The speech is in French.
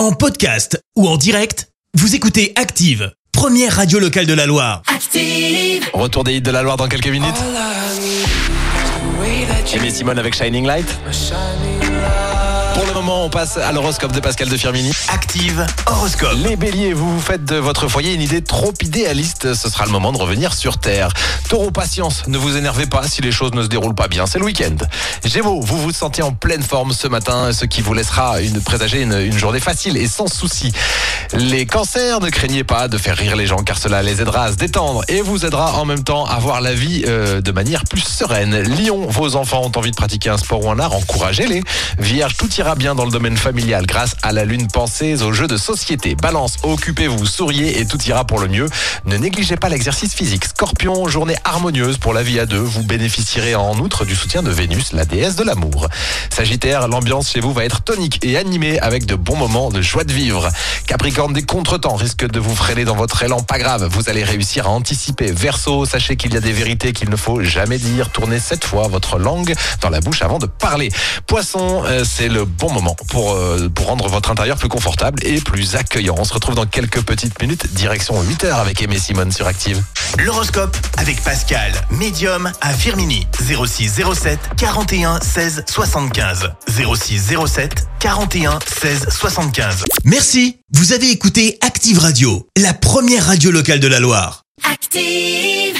En podcast ou en direct, vous écoutez Active, première radio locale de la Loire. Active. Retour des hits de la Loire dans quelques minutes. Aimé Simone avec Shining Light. Pour le moment, on passe à l'horoscope de Pascal de Firmini. Active horoscope. Les béliers, vous vous faites de votre foyer une idée trop idéaliste. Ce sera le moment de revenir sur Terre. Taureau, patience. Ne vous énervez pas si les choses ne se déroulent pas bien. C'est le week-end. Gémeaux, vous vous sentez en pleine forme ce matin, ce qui vous laissera une, présager une, une journée facile et sans souci. Les cancers, ne craignez pas de faire rire les gens car cela les aidera à se détendre et vous aidera en même temps à voir la vie euh, de manière plus sereine. Lion, vos enfants ont envie de pratiquer un sport ou un art, encouragez-les. Vierge, tout ira bien dans le domaine familial grâce à la lune. Pensez aux jeux de société. Balance, occupez-vous, souriez et tout ira pour le mieux. Ne négligez pas l'exercice physique. Scorpion, journée harmonieuse pour la vie à deux. Vous bénéficierez en outre du soutien de Vénus, la déesse de l'amour. Sagittaire, l'ambiance chez vous va être tonique et animée avec de bons moments de joie de vivre. Capricorne, des contretemps risquent de vous freiner dans votre élan. Pas grave, vous allez réussir à anticiper. Verseau, sachez qu'il y a des vérités qu'il ne faut jamais dire. Tournez cette fois votre langue dans la bouche avant de parler. Poisson, euh, c'est le bon moment pour, euh, pour rendre votre intérieur plus confortable et plus accueillant. On se retrouve dans quelques petites minutes, direction 8h avec Aimé Simone sur Active. L'horoscope avec Pascal, médium à Firmini. 06 07 41 16 75. 06 07 41 16 75. Merci. Vous avez écouté Active Radio, la première radio locale de la Loire. Active.